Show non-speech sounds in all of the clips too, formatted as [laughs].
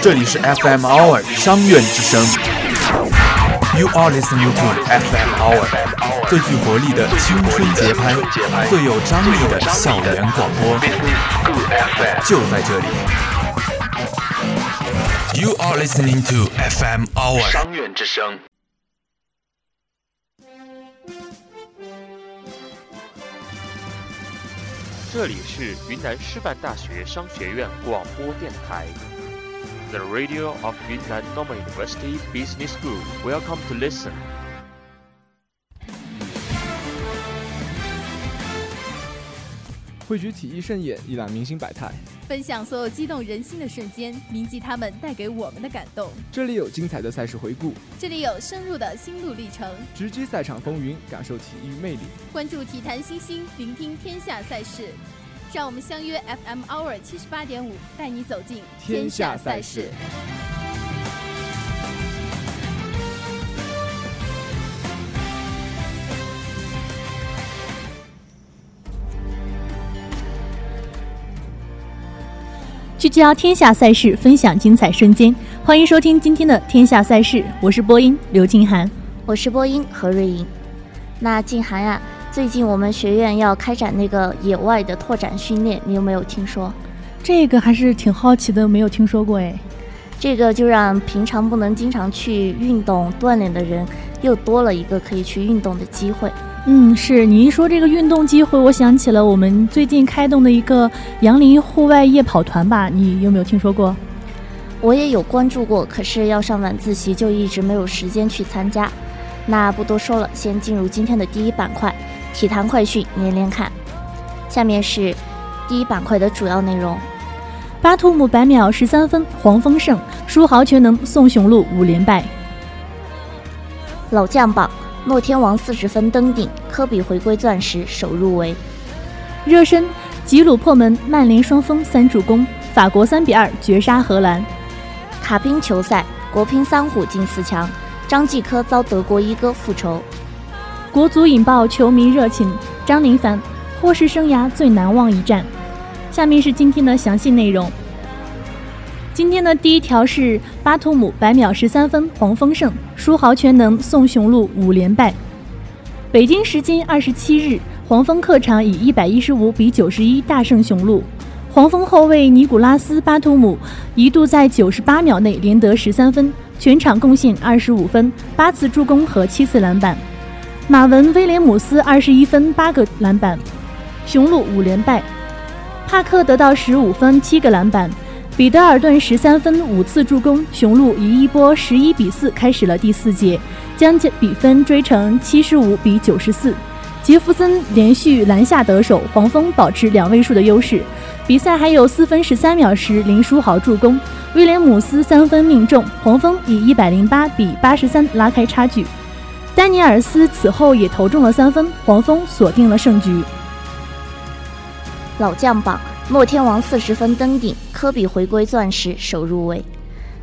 这里是 FM Hour 商院之声。You are listening to FM Hour，最具活力的青春节拍，最有张力的校园广播，就在这里。You are listening to FM Hour 商院之声。这里是云南师范大学商学院广播电台，The Radio of Yunnan Normal University Business School. Welcome to listen. 汇聚体育盛宴，一览明星百态，分享所有激动人心的瞬间，铭记他们带给我们的感动。这里有精彩的赛事回顾，这里有深入的心路历程，直击赛场风云，感受体育魅力，关注体坛新星，聆听天下赛事。让我们相约 FM Hour 七十八点五，带你走进天下赛事。聚焦天下赛事，分享精彩瞬间。欢迎收听今天的天下赛事，我是播音刘静涵，我是播音何瑞莹。那静涵呀。最近我们学院要开展那个野外的拓展训练，你有没有听说？这个还是挺好奇的，没有听说过哎。这个就让平常不能经常去运动锻炼的人，又多了一个可以去运动的机会。嗯，是你一说这个运动机会，我想起了我们最近开动的一个杨林户外夜跑团吧，你有没有听说过？我也有关注过，可是要上晚自习，就一直没有时间去参加。那不多说了，先进入今天的第一板块。体坛快讯连连看，下面是第一板块的主要内容：巴图姆百秒十三分，黄蜂胜；书豪全能，宋雄鹿五连败。老将榜，诺天王四十分登顶，科比回归钻石首入围。热身，吉鲁破门，曼联双峰三助攻，法国三比二绝杀荷兰。卡宾球赛，国乒三虎进四强，张继科遭德国一哥复仇。国足引爆球迷热情，张琳凡或是生涯最难忘一战。下面是今天的详细内容。今天的第一条是巴图姆百秒十三分，黄蜂胜，书豪全能，宋雄鹿五连败。北京时间二十七日，黄蜂客场以一百一十五比九十一大胜雄鹿。黄蜂后卫尼古拉斯巴图姆一度在九十八秒内连得十三分，全场贡献二十五分，八次助攻和七次篮板。马文威廉姆斯二十一分八个篮板，雄鹿五连败。帕克得到十五分七个篮板，彼得尔顿十三分五次助攻，雄鹿以一波十一比四开始了第四节，将比分追成七十五比九十四。杰弗森连续篮下得手，黄蜂保持两位数的优势。比赛还有四分十三秒时，林书豪助攻，威廉姆斯三分命中，黄蜂以一百零八比八十三拉开差距。丹尼尔斯此后也投中了三分，黄蜂锁定了胜局。老将榜，诺天王四十分登顶，科比回归钻石首入围。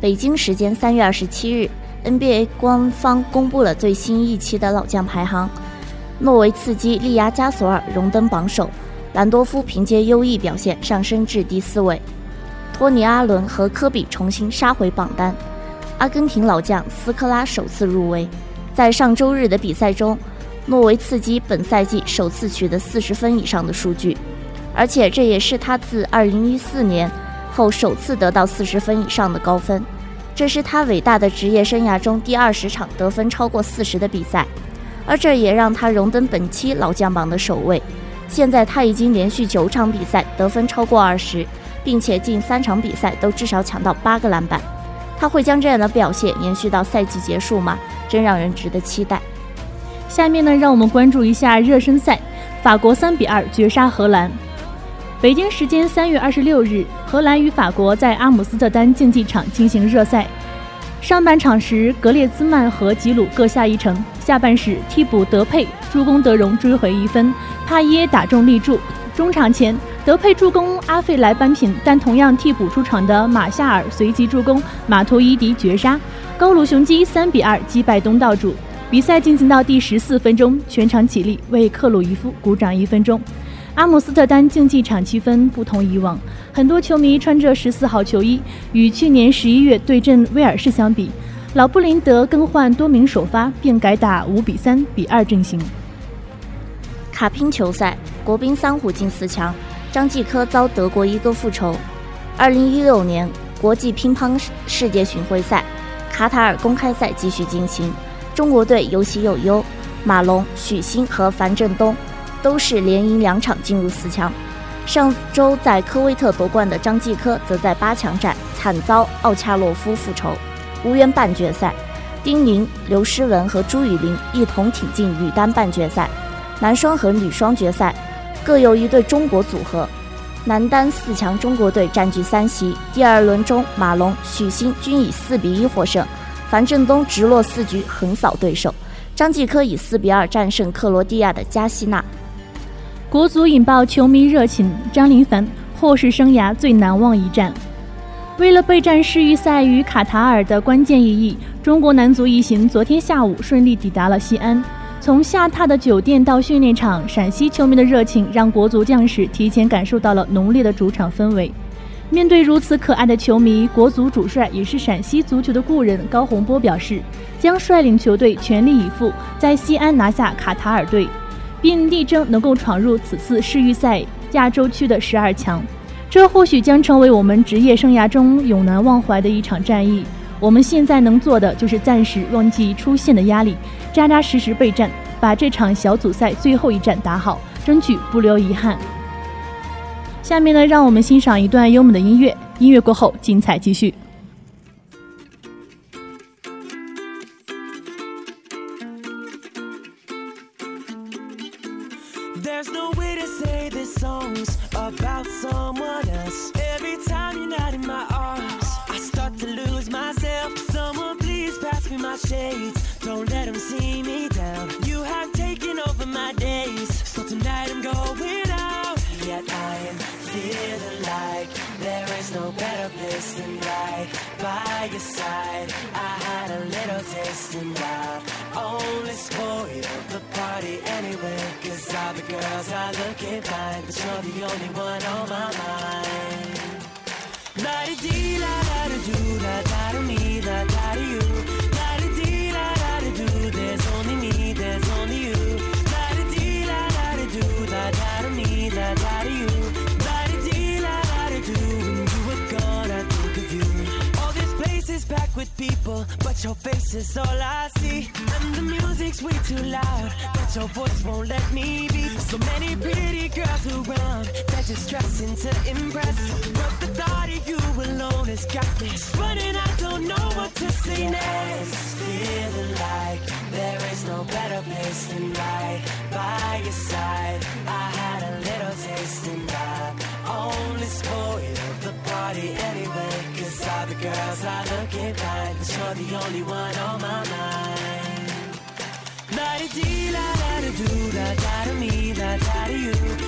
北京时间三月二十七日，NBA 官方公布了最新一期的老将排行，诺维茨基力压加索尔荣登榜首，兰多夫凭借优异表现上升至第四位，托尼阿伦和科比重新杀回榜单，阿根廷老将斯科拉首次入围。在上周日的比赛中，诺维茨基本赛季首次取得四十分以上的数据，而且这也是他自二零一四年后首次得到四十分以上的高分。这是他伟大的职业生涯中第二十场得分超过四十的比赛，而这也让他荣登本期老将榜的首位。现在他已经连续九场比赛得分超过二十，并且近三场比赛都至少抢到八个篮板。他会将这样的表现延续到赛季结束吗？真让人值得期待。下面呢，让我们关注一下热身赛。法国三比二绝杀荷兰。北京时间三月二十六日，荷兰与法国在阿姆斯特丹竞技场进行热赛。上半场时，格列兹曼和吉鲁各下一城；下半时，替补德佩助攻德容追回一分，帕耶打中立柱。中场前，德佩助攻阿费莱扳平，但同样替补出场的马夏尔随即助攻马图伊迪绝杀。高卢雄鸡三比二击败东道主。比赛进行到第十四分钟，全场起立为克鲁伊夫鼓掌一分钟。阿姆斯特丹竞技场气氛不同以往，很多球迷穿着十四号球衣。与去年十一月对阵威尔士相比，老布林德更换多名首发，并改打五比三比二阵型。卡拼球赛，国乒三虎进四强，张继科遭德国一哥复仇。二零一六年国际乒乓世界巡回赛，卡塔尔公开赛继续进行，中国队有喜有忧，马龙、许昕和樊振东都是连赢两场进入四强。上周在科威特夺冠的张继科则在八强战惨遭奥恰洛夫复仇，无缘半决赛。丁宁、刘诗雯和朱雨玲一同挺进女单半决赛，男双和女双决赛各有一对中国组合。男单四强，中国队占据三席。第二轮中，马龙、许昕均以四比一获胜，樊振东直落四局横扫对手。张继科以四比二战胜克罗地亚的加西娜。国足引爆球迷热情，张琳芃或是生涯最难忘一战。为了备战世预赛与卡塔尔的关键意义，中国男足一行昨天下午顺利抵达了西安。从下榻的酒店到训练场，陕西球迷的热情让国足将士提前感受到了浓烈的主场氛围。面对如此可爱的球迷，国足主帅也是陕西足球的故人高洪波表示，将率领球队全力以赴，在西安拿下卡塔尔队，并力争能够闯入此次世预赛亚洲区的十二强。这或许将成为我们职业生涯中永难忘怀的一场战役。我们现在能做的就是暂时忘记出线的压力。扎扎实实备战，把这场小组赛最后一战打好，争取不留遗憾。下面呢，让我们欣赏一段优美的音乐。音乐过后，精彩继续。Dare di but your face is all I see. And the music's way too loud, but your voice won't let me be. So many pretty girls around, they're just dressing to impress. But the thought of you alone has got me running. I don't know what to say next. Feeling like there is no better place than right by your side. I had a little taste and I only spoiled the party you're the only one on my mind. La di la la da do la da da me la da da you.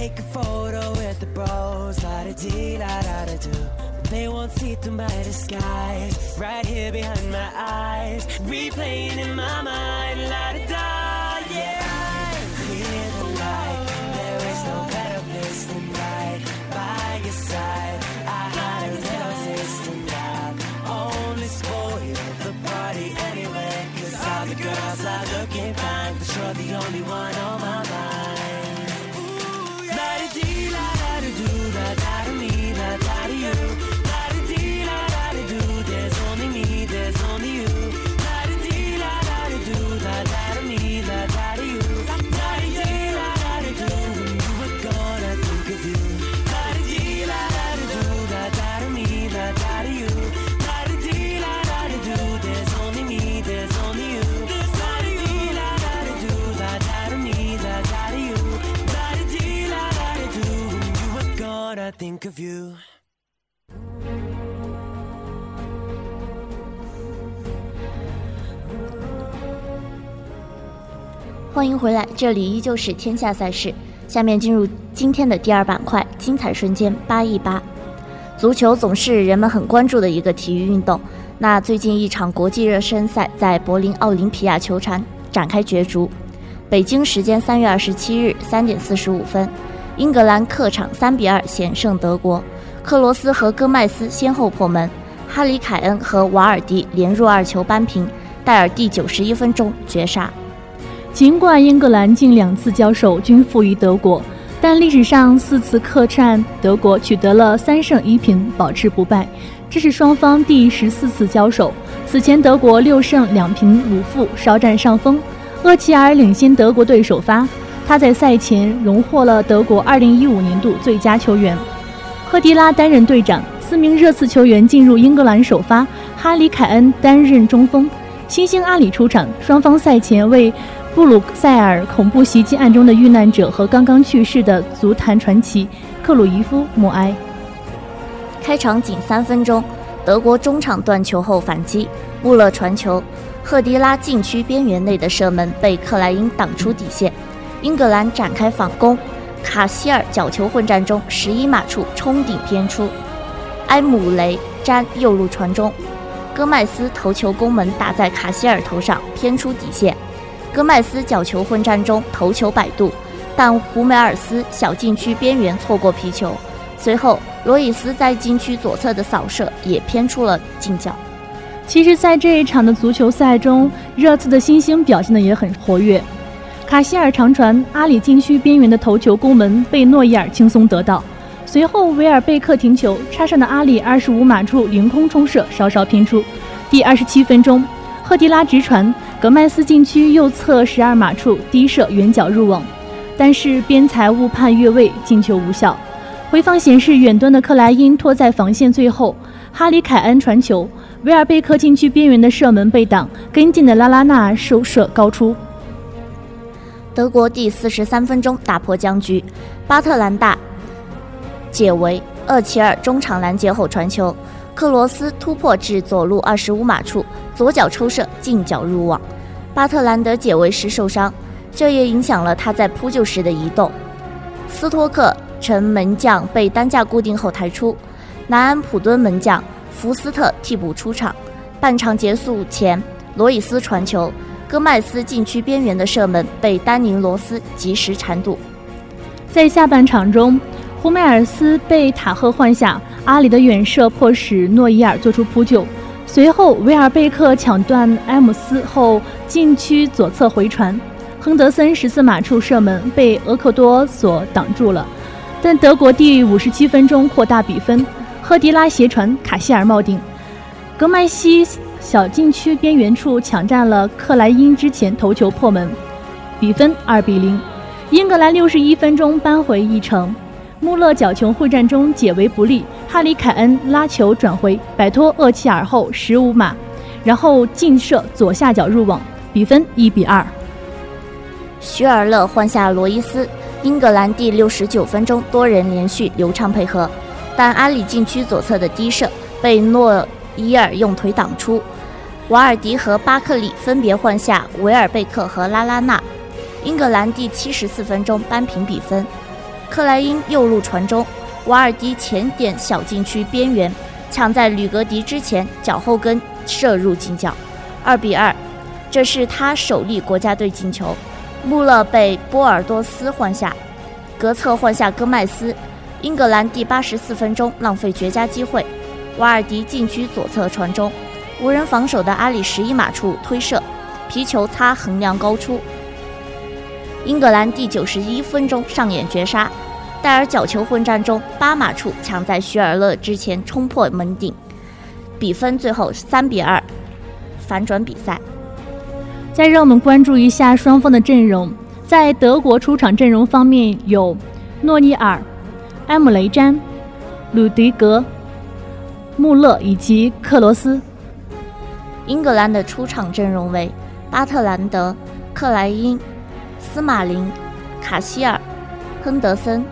Take a photo with the bros, la da dee la da da do. They won't see through my disguise, right here behind my eyes, replaying in my mind, la da da, think of you. [laughs] 欢迎回来，这里依旧是天下赛事。下面进入今天的第二板块，精彩瞬间八一八。足球总是人们很关注的一个体育运动。那最近一场国际热身赛在柏林奥林匹亚球场展开角逐。北京时间三月二十七日三点四十五分，英格兰客场三比二险胜德国，克罗斯和戈麦斯先后破门，哈里凯恩和瓦尔迪连入二球扳平，戴尔第九十一分钟绝杀。尽管英格兰近两次交手均负于德国，但历史上四次客战德国取得了三胜一平，保持不败。这是双方第十四次交手。此前德国六胜两平五负，稍占上风。厄齐尔领先德国队首发，他在赛前荣获了德国2015年度最佳球员。赫迪拉担任队长，四名热刺球员进入英格兰首发，哈里凯恩担任中锋，新星阿里出场。双方赛前为布鲁塞尔恐怖袭击案中的遇难者和刚刚去世的足坛传奇克鲁伊夫默哀。开场仅三分钟，德国中场断球后反击，穆勒传球，赫迪拉禁区边缘内的射门被克莱因挡出底线，英格兰展开反攻，卡希尔角球混战中十一码处冲顶偏出，埃姆雷詹右路传中，戈麦斯头球攻门打在卡希尔头上偏出底线。戈麦斯角球混战中头球摆渡，但胡梅尔斯小禁区边缘错过皮球。随后，罗伊斯在禁区左侧的扫射也偏出了近角。其实，在这一场的足球赛中，热刺的新星表现的也很活跃。卡希尔长传阿里禁区边缘的头球攻门被诺伊尔轻松得到。随后，维尔贝克停球插上的阿里二十五码处凌空冲射，稍稍偏出。第二十七分钟，赫迪拉直传。格麦斯禁区右侧十二码处低射远角入网，但是边裁误判越位，进球无效。回放显示，远端的克莱因拖在防线最后，哈里凯恩传球，维尔贝克禁区边缘的射门被挡，跟进的拉拉纳收射高出。德国第四十三分钟打破僵局，巴特兰大解围，厄齐尔中场拦截后传球，克罗斯突破至左路二十五码处。左脚抽射，近角入网。巴特兰德解围时受伤，这也影响了他在扑救时的移动。斯托克城门将被担架固定后抬出，南安普敦门将福斯特替补出场。半场结束前，罗伊斯传球，戈麦斯禁区边缘的射门被丹尼罗斯及时铲堵。在下半场中，胡梅尔斯被塔赫换下，阿里的远射迫使诺伊尔做出扑救。随后，维尔贝克抢断埃姆斯后，禁区左侧回传，亨德森十四码处射门被厄克多所挡住了。但德国第五十七分钟扩大比分，赫迪拉斜传，卡希尔冒顶，格麦西小禁区边缘处抢占了克莱因之前头球破门，比分二比零。英格兰六十一分钟扳回一城。穆勒角球会战中解围不利，哈里凯恩拉球转回，摆脱厄齐尔后十五码，然后劲射左下角入网，比分一比二。徐尔勒换下罗伊斯，英格兰第六十九分钟多人连续流畅配合，但阿里禁区左侧的低射被诺伊尔用腿挡出，瓦尔迪和巴克利分别换下维尔贝克和拉拉纳，英格兰第七十四分钟扳平比分。克莱因右路传中，瓦尔迪前点小禁区边缘，抢在吕格迪之前，脚后跟射入近角，二比二。这是他首粒国家队进球。穆勒被波尔多斯换下，格策换下戈麦斯。英格兰第八十四分钟浪费绝佳机会，瓦尔迪禁区左侧传中，无人防守的阿里十一码处推射，皮球擦横梁高出。英格兰第九十一分钟上演绝杀，戴尔角球混战中八码处抢在徐尔勒之前冲破门顶，比分最后三比二反转比赛。再让我们关注一下双方的阵容，在德国出场阵容方面有诺尼尔、埃姆雷詹、鲁迪格、穆勒以及克罗斯；英格兰的出场阵容为巴特兰德、克莱因。斯马林、卡希尔、亨德森，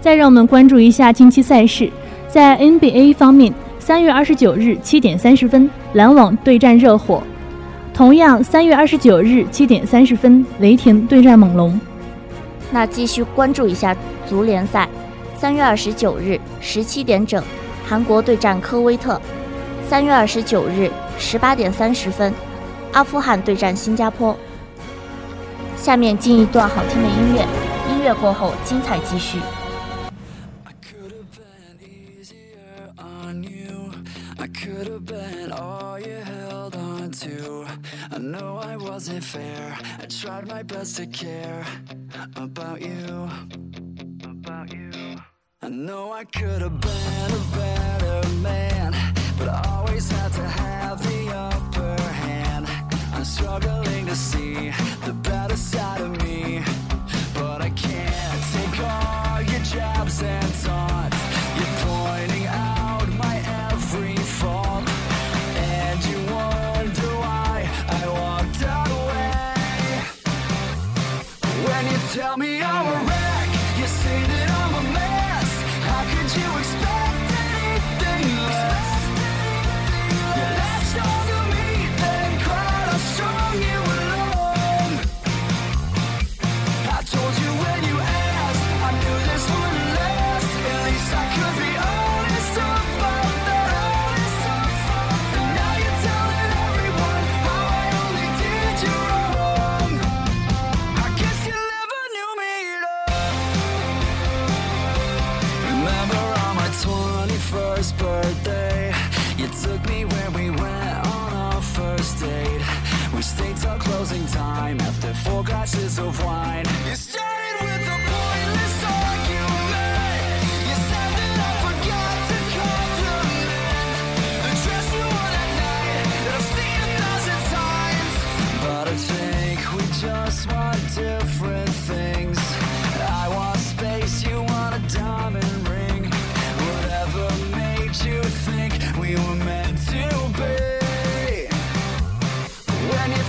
再让我们关注一下近期赛事，在 NBA 方面，三月二十九日七点三十分，篮网对战热火；同样，三月二十九日七点三十分，雷霆对战猛龙。那继续关注一下足联赛，三月二十九日十七点整，韩国对战科威特；三月二十九日十八点三十分，阿富汗对战新加坡。下面进一段好听的音乐，音乐过后精彩继续。I know I wasn't fair. I tried my best to care about you. About you. I know I could have been a better man, always had to have the upper hand. I'm struggling to see the better side of me, but I can't take all your jabs and taunts.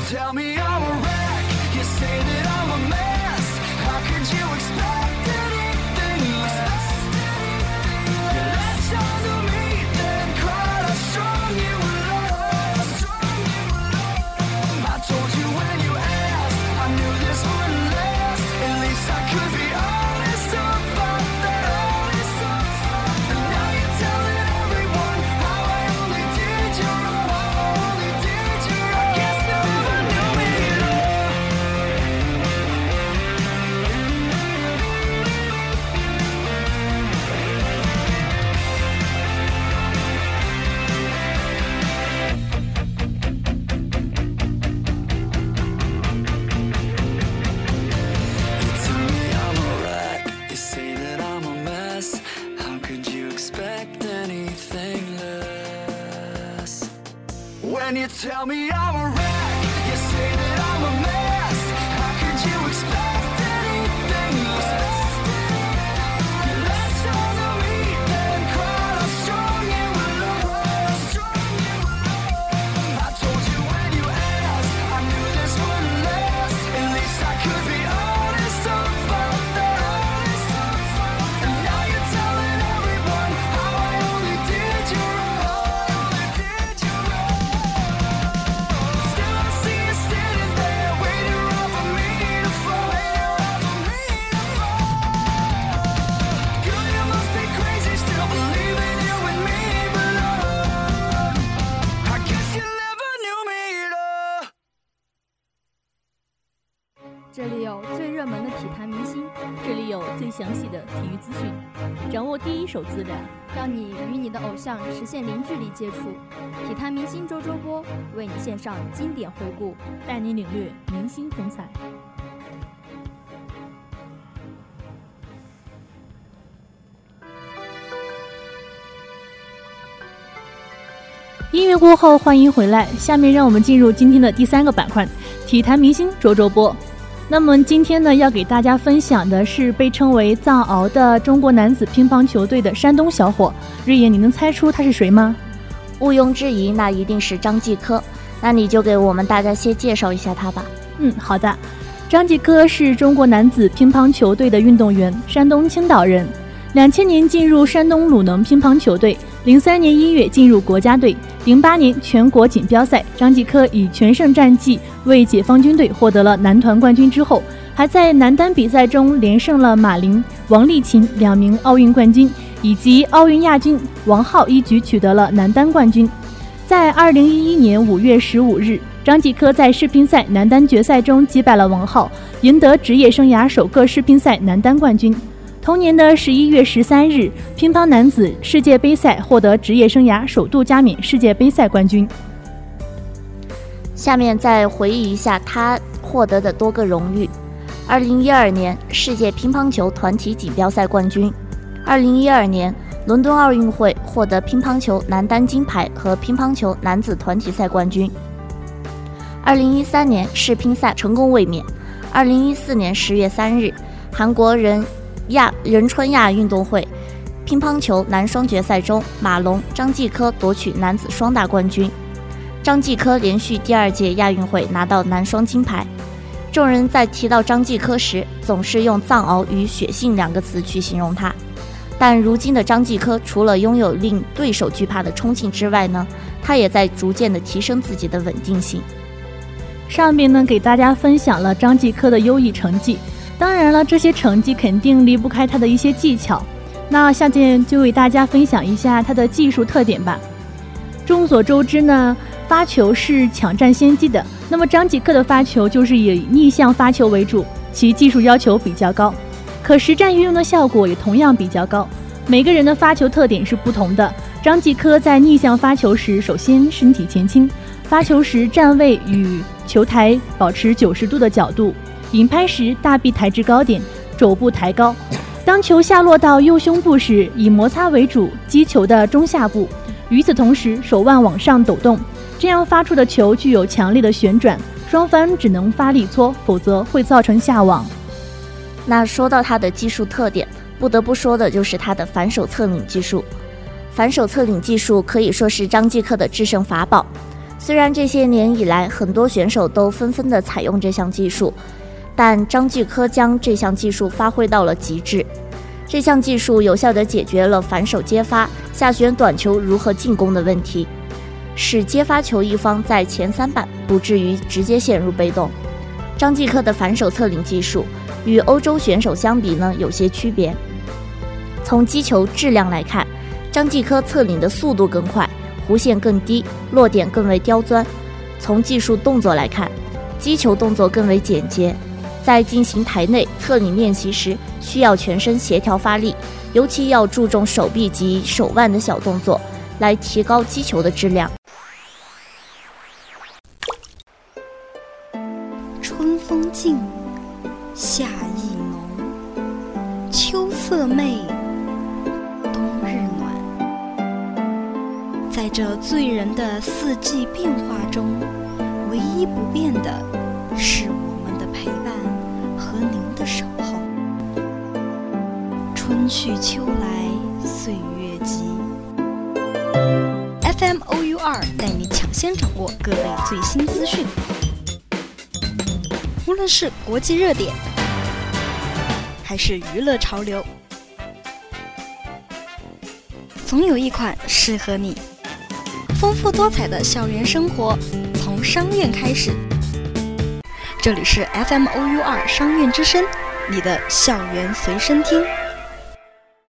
Tell me tell me 偶像实现零距离接触。体坛明星周周播为你献上经典回顾。带你领略明星风采。音乐过后，欢迎回来。下面让我们进入今天的第三个板块——体坛明星周周播。那么今天呢，要给大家分享的是被称为“藏獒”的中国男子乒乓球队的山东小伙。瑞妍，你能猜出他是谁吗？毋庸置疑，那一定是张继科。那你就给我们大家先介绍一下他吧。嗯，好的。张继科是中国男子乒乓球队的运动员，山东青岛人。两千年进入山东鲁能乒乓球队，零三年一月进入国家队，零八年全国锦标赛，张继科以全胜战绩为解放军队获得了男团冠军之后，还在男单比赛中连胜了马琳、王励勤两名奥运冠军，以及奥运亚军王浩，一举取得了男单冠军。在二零一一年五月十五日，张继科在世乒赛男单决赛中击败了王浩，赢得职业生涯首个世乒赛男单冠军。同年的十一月十三日，乒乓男子世界杯赛获得职业生涯首度加冕世界杯赛冠军。下面再回忆一下他获得的多个荣誉：二零一二年世界乒乓球团体锦标赛冠军；二零一二年伦敦奥运会获得乒乓球男单金牌和乒乓球男子团体赛冠军；二零一三年世乒赛成功卫冕；二零一四年十月三日，韩国人亚仁川亚运动会乒乓球男双决赛中，马龙、张继科夺取男子双打冠军。张继科连续第二届亚运会拿到男双金牌。众人在提到张继科时，总是用藏獒与血性两个词去形容他。但如今的张继科，除了拥有令对手惧怕的冲劲之外呢，他也在逐渐的提升自己的稳定性。上面呢给大家分享了张继科的优异成绩，当然了，这些成绩肯定离不开他的一些技巧。那下面就为大家分享一下他的技术特点吧。众所周知呢，发球是抢占先机的。那么张继科的发球就是以逆向发球为主，其技术要求比较高，可实战运用的效果也同样比较高。每个人的发球特点是不同的。张继科在逆向发球时，首先身体前倾，发球时站位与球台保持九十度的角度，引拍时大臂抬至高点，肘部抬高。当球下落到右胸部时，以摩擦为主，击球的中下部。与此同时，手腕往上抖动，这样发出的球具有强烈的旋转，双方只能发力搓，否则会造成下网。那说到他的技术特点，不得不说的就是他的反手侧领技术。反手侧领技术可以说是张继科的制胜法宝。虽然这些年以来，很多选手都纷纷的采用这项技术，但张继科将这项技术发挥到了极致。这项技术有效地解决了反手接发、下旋短球如何进攻的问题，使接发球一方在前三板不至于直接陷入被动。张继科的反手侧领技术与欧洲选手相比呢，有些区别。从击球质量来看，张继科侧领的速度更快，弧线更低，落点更为刁钻。从技术动作来看，击球动作更为简洁。在进行台内侧领练习时，需要全身协调发力，尤其要注重手臂及手腕的小动作，来提高击球的质量。春风劲，夏意浓，秋色媚，冬日暖。在这醉人的四季变化中，唯一不变的是春去秋来，岁月急。FM OU 二带你抢先掌握各类最新资讯，无论是国际热点，还是娱乐潮流，总有一款适合你。丰富多彩的校园生活，从商院开始。这里是 FM OU 二商院之声，你的校园随身听。